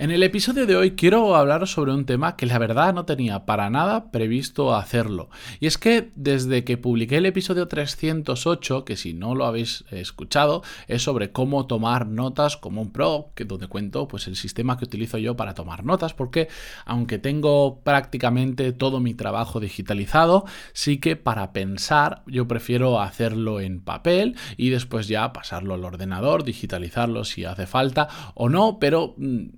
En el episodio de hoy quiero hablar sobre un tema que la verdad no tenía para nada previsto hacerlo. Y es que desde que publiqué el episodio 308, que si no lo habéis escuchado, es sobre cómo tomar notas como un pro, que donde cuento pues el sistema que utilizo yo para tomar notas, porque aunque tengo prácticamente todo mi trabajo digitalizado, sí que para pensar yo prefiero hacerlo en papel y después ya pasarlo al ordenador, digitalizarlo si hace falta o no, pero mm,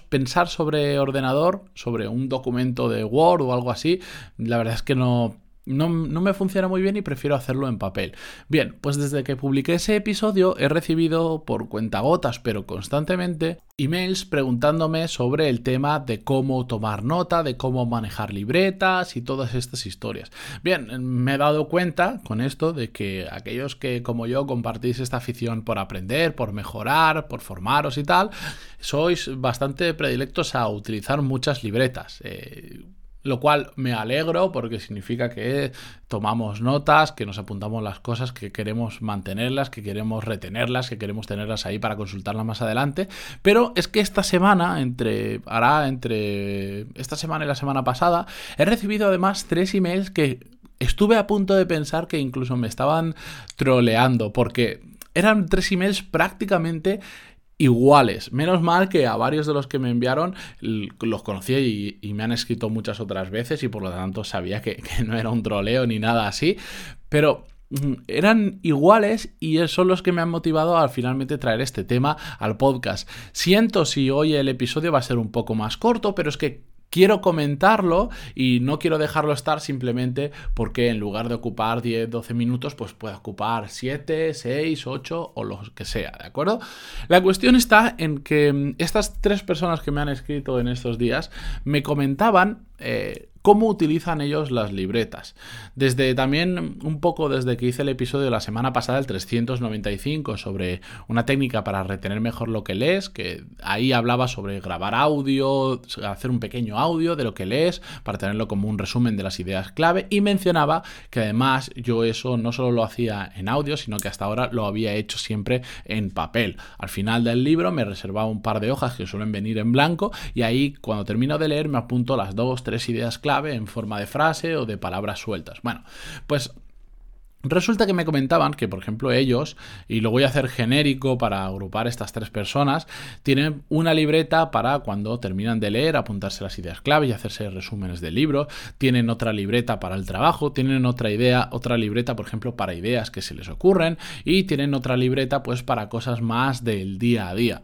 pensar sobre ordenador, sobre un documento de Word o algo así, la verdad es que no, no, me funciona muy bien y prefiero hacerlo en papel. Bien, pues desde que publiqué ese episodio he recibido por cuentagotas, pero constantemente, emails preguntándome sobre el tema de cómo tomar nota, de cómo manejar libretas y todas estas historias. Bien, me he dado cuenta con esto de que aquellos que como yo compartís esta afición por aprender, por mejorar, por formaros y tal, sois bastante predilectos a utilizar muchas libretas. Eh, lo cual me alegro porque significa que tomamos notas, que nos apuntamos las cosas, que queremos mantenerlas, que queremos retenerlas, que queremos tenerlas ahí para consultarlas más adelante. Pero es que esta semana, entre hará entre esta semana y la semana pasada, he recibido además tres emails que estuve a punto de pensar que incluso me estaban troleando porque eran tres emails prácticamente iguales. Menos mal que a varios de los que me enviaron los conocí y, me han escrito muchas otras veces y por lo tanto sabía que, no era un troleo ni nada así. Pero mm, eran iguales y son los que me han motivado a finalmente traer este tema al podcast. Siento si hoy el episodio va a ser un poco más corto, pero es que quiero comentarlo y no quiero dejarlo estar simplemente porque en lugar de ocupar 10, 12 minutos, pues puede ocupar 7, 6, 8 o lo que sea, ¿de acuerdo? La cuestión está en que mm, estas tres personas que me han escrito en estos días me comentaban eh, cómo utilizan ellos las libretas. Desde también un poco desde que hice el episodio la semana pasada, el 395, sobre una técnica para retener mejor lo que lees, que ahí hablaba sobre grabar audio, hacer un pequeño audio de lo que lees para tenerlo como un resumen de las ideas clave y mencionaba que además yo eso no solo lo hacía en audio, sino que hasta ahora lo había hecho siempre en papel. Al final del libro me reservaba un par de hojas que suelen venir en blanco y ahí cuando termino de leer me apunto las dos, tres ideas clave en forma de frase o de palabras sueltas. Bueno, pues Resulta que me comentaban que, por ejemplo, ellos, y lo voy a hacer genérico para agrupar estas tres personas, tienen una libreta para cuando terminan de leer, apuntarse las ideas clave y hacerse resúmenes del libro, tienen otra libreta para el trabajo, tienen otra idea, otra libreta, por ejemplo, para ideas que se les ocurren, y tienen otra libreta, pues, para cosas más del día a día.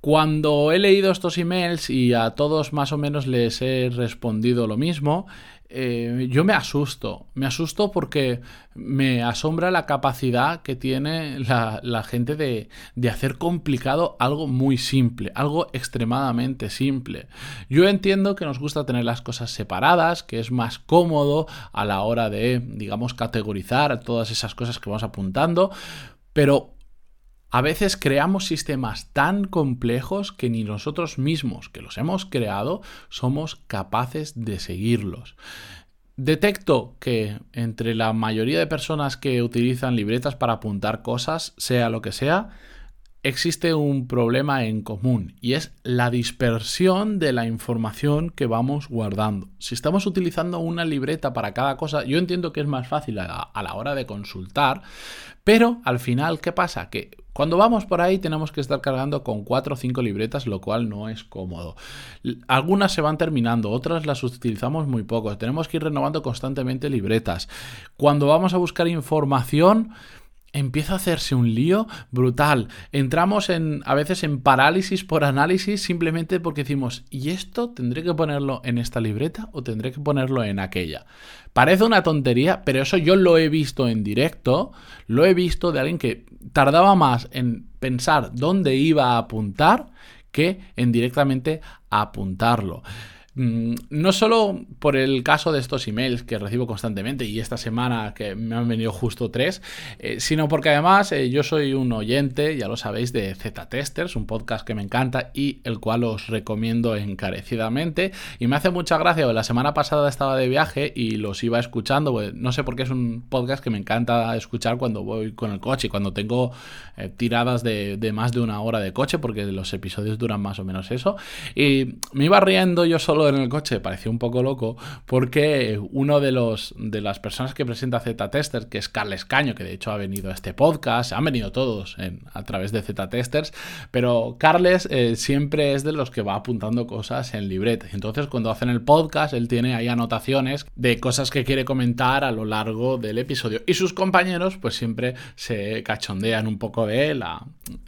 Cuando he leído estos emails y a todos más o menos les he respondido lo mismo, eh, yo me asusto, me asusto porque me asombra la capacidad que tiene la, gente de, de, hacer complicado algo muy simple, algo extremadamente simple. Yo entiendo que nos gusta tener las cosas separadas, que es más cómodo a la hora de, digamos, categorizar todas esas cosas que vamos apuntando, pero a veces creamos sistemas tan complejos que ni nosotros mismos, que los hemos creado, somos capaces de seguirlos. Detecto que entre la mayoría de personas que utilizan libretas para apuntar cosas, sea lo que sea, existe un problema en común y es la dispersión de la información que vamos guardando. Si estamos utilizando una libreta para cada cosa, yo entiendo que es más fácil a, la hora de consultar, pero al final, ¿qué pasa? Que cuando vamos por ahí tenemos que estar cargando con cuatro o cinco libretas, lo cual no es cómodo. Algunas se van terminando, otras las utilizamos muy poco. Tenemos que ir renovando constantemente libretas. Cuando vamos a buscar información, empieza a hacerse un lío brutal. Entramos en a veces en parálisis por análisis simplemente porque decimos, ¿y esto tendré que ponerlo en esta libreta o tendré que ponerlo en aquella? Parece una tontería, pero eso yo lo he visto en directo, lo he visto de alguien que tardaba más en pensar dónde iba a apuntar que en directamente apuntarlo. Mm, no solo por el caso de estos emails que recibo constantemente y esta semana que me han venido justo tres, eh, sino porque además eh, yo soy un oyente, ya lo sabéis, de Z-Testers, un podcast que me encanta y el cual os recomiendo encarecidamente. Y me hace mucha gracia, la semana pasada estaba de viaje y los iba escuchando, pues, no sé por qué es un podcast que me encanta escuchar cuando voy con el coche, cuando tengo eh, tiradas de, de más de una hora de coche, porque los episodios duran más o menos eso. Y me iba riendo yo solo en el coche pareció un poco loco porque uno de los de las personas que presenta Z-Testers, que es Carles Caño, que de hecho ha venido a este podcast, han venido todos a través de Z-Testers, pero Carles eh, siempre es de los que va apuntando cosas en libreta. Entonces cuando hacen el podcast, él tiene ahí anotaciones de cosas que quiere comentar a lo largo del episodio. Y sus compañeros pues siempre se cachondean un poco de él,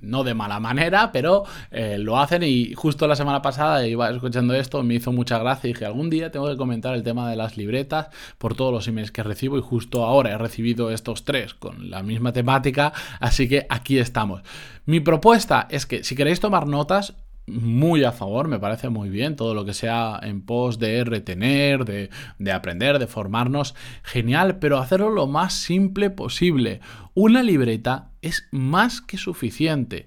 no de mala manera, pero eh, lo hacen y justo la semana pasada iba escuchando esto, me hizo mucho mucha gracia y dije, algún día tengo que comentar el tema de las libretas por todos los emails que recibo y justo ahora he recibido estos tres con la misma temática, así que aquí estamos. Mi propuesta es que si queréis tomar notas, muy a favor, me parece muy bien todo lo que sea en pos de retener, de, de, aprender, de formarnos, genial, pero hacerlo lo más simple posible. Una libreta es más que suficiente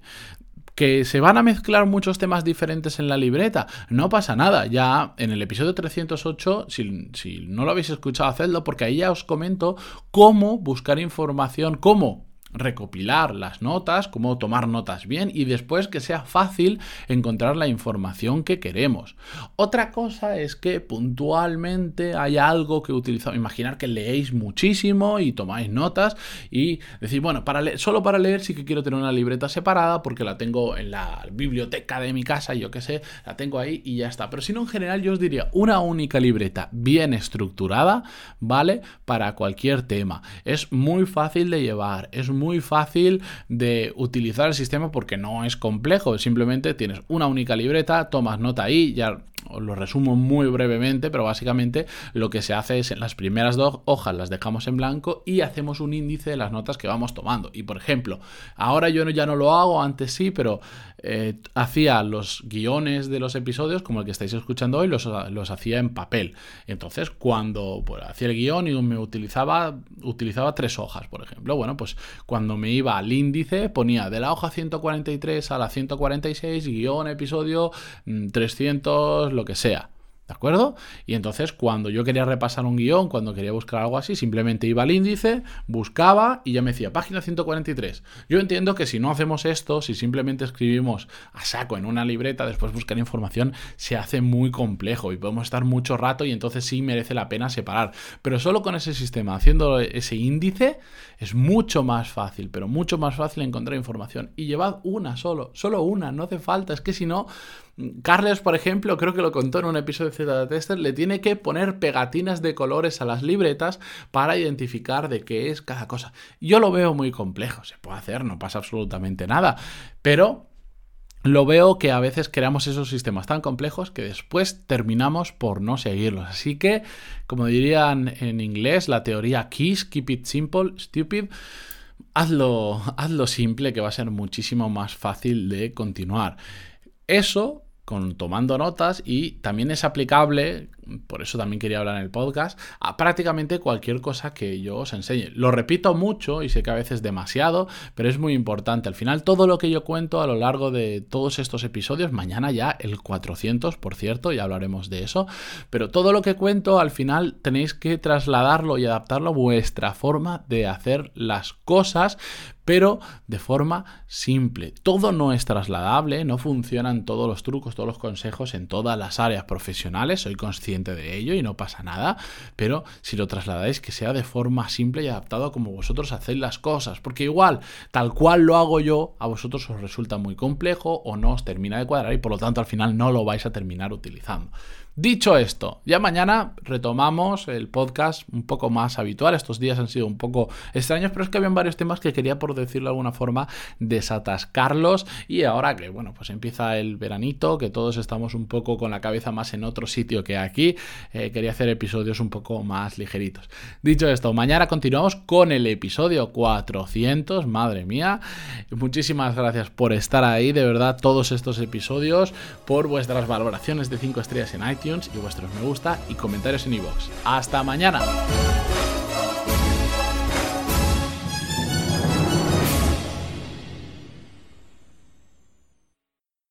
que se van a mezclar muchos temas diferentes en la libreta. No pasa nada, ya en el episodio 308, si, si no lo habéis escuchado, hacedlo, porque ahí ya os comento cómo buscar información, cómo recopilar las notas, cómo tomar notas bien y después que sea fácil encontrar la información que queremos. Otra cosa es que puntualmente hay algo que utilizamos. Imaginar que leéis muchísimo y tomáis notas y decir, bueno, para solo para leer sí que quiero tener una libreta separada porque la tengo en la biblioteca de mi casa, yo qué sé, la tengo ahí y ya está. Pero si no, en general yo os diría una única libreta bien estructurada, ¿vale? Para cualquier tema. Es muy fácil de llevar, es muy muy fácil de utilizar el sistema porque no es complejo. Simplemente tienes una única libreta, tomas nota ahí, ya os lo resumo muy brevemente, pero básicamente lo que se hace es en las primeras dos hojas las dejamos en blanco y hacemos un índice de las notas que vamos tomando. Y por ejemplo, ahora yo ya no lo hago, antes sí, pero eh, hacía los guiones de los episodios, como el que estáis escuchando hoy, los, hacía en papel. Entonces, cuando pues, hacía el guion y me utilizaba, utilizaba tres hojas, por ejemplo. Bueno, pues cuando me iba al índice, ponía de la hoja 143 a la 146, guion, episodio 300, lo que sea. ¿De acuerdo? Y entonces cuando yo quería repasar un guion, cuando quería buscar algo así, simplemente iba al índice, buscaba y ya me decía, página 143. Yo entiendo que si no hacemos esto, si simplemente escribimos a saco en una libreta, después buscar información, se hace muy complejo y podemos estar mucho rato y entonces sí merece la pena separar. Pero solo con ese sistema, haciendo ese índice, es mucho más fácil, pero mucho más fácil encontrar información. Y llevad una solo, solo una, no hace falta, es que si no Carles, por ejemplo, creo que lo contó en un episodio de Z Tester, le tiene que poner pegatinas de colores a las libretas para identificar de qué es cada cosa. Yo lo veo muy complejo, se puede hacer, no pasa absolutamente nada, pero lo veo que a veces creamos esos sistemas tan complejos que después terminamos por no seguirlos. Así que, como dirían en inglés, la teoría KISS, Keep It Simple, Stupid, hazlo, hazlo simple que va a ser muchísimo más fácil de continuar. Eso con tomando notas y también es aplicable por eso también quería hablar en el podcast, a prácticamente cualquier cosa que yo os enseñe. Lo repito mucho y sé que a veces demasiado, pero es muy importante. Al final todo lo que yo cuento a lo largo de todos estos episodios, mañana ya el 400, por cierto, ya hablaremos de eso, pero todo lo que cuento al final tenéis que trasladarlo y adaptarlo a vuestra forma de hacer las cosas, pero de forma simple. Todo no es trasladable, no funcionan todos los trucos, todos los consejos en todas las áreas profesionales, soy consciente de ello y no pasa nada, pero si lo trasladáis que sea de forma simple y adaptado a como vosotros hacéis las cosas, porque igual, tal cual lo hago yo, a vosotros os resulta muy complejo o no os termina de cuadrar y por lo tanto al final no lo vais a terminar utilizando. Dicho esto, ya mañana retomamos el podcast un poco más habitual. Estos días han sido un poco extraños, pero es que habían varios temas que quería, por decirlo de alguna forma, desatascarlos. Y ahora que, bueno, pues empieza el veranito, que todos estamos un poco con la cabeza más en otro sitio que aquí, eh, quería hacer episodios un poco más ligeritos. Dicho esto, mañana continuamos con el episodio 400. Madre mía, muchísimas gracias por estar ahí, de verdad, todos estos episodios, por vuestras valoraciones de 5 estrellas en y vuestros me gusta y comentarios en iVoox. ¡Hasta mañana!